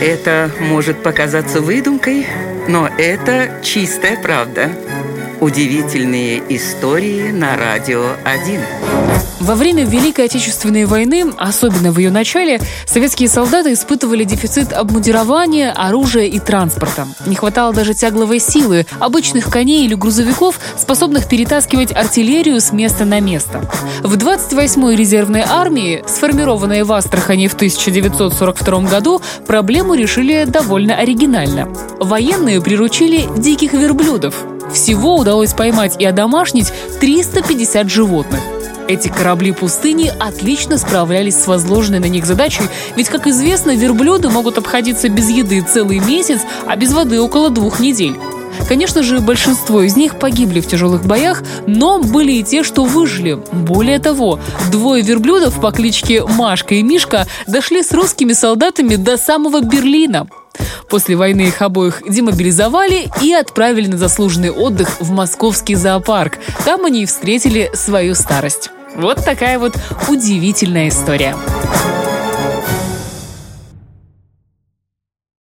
Это может показаться выдумкой, но это чистая правда. Удивительные истории на радио 1. Во время Великой Отечественной войны, особенно в ее начале, советские солдаты испытывали дефицит обмундирования, оружия и транспорта. Не хватало даже тягловой силы, обычных коней или грузовиков, способных перетаскивать артиллерию с места на место. В 28-й резервной армии, сформированной в Астрахани в 1942 году, проблему решили довольно оригинально. Военные приручили диких верблюдов. Всего удалось поймать и одомашнить 350 животных. Эти корабли пустыни отлично справлялись с возложенной на них задачей, ведь, как известно, верблюды могут обходиться без еды целый месяц, а без воды около двух недель. Конечно же, большинство из них погибли в тяжелых боях, но были и те, что выжили. Более того, двое верблюдов по кличке Машка и Мишка дошли с русскими солдатами до самого Берлина. После войны их обоих демобилизовали и отправили на заслуженный отдых в московский зоопарк. Там они и встретили свою старость. Вот такая вот удивительная история.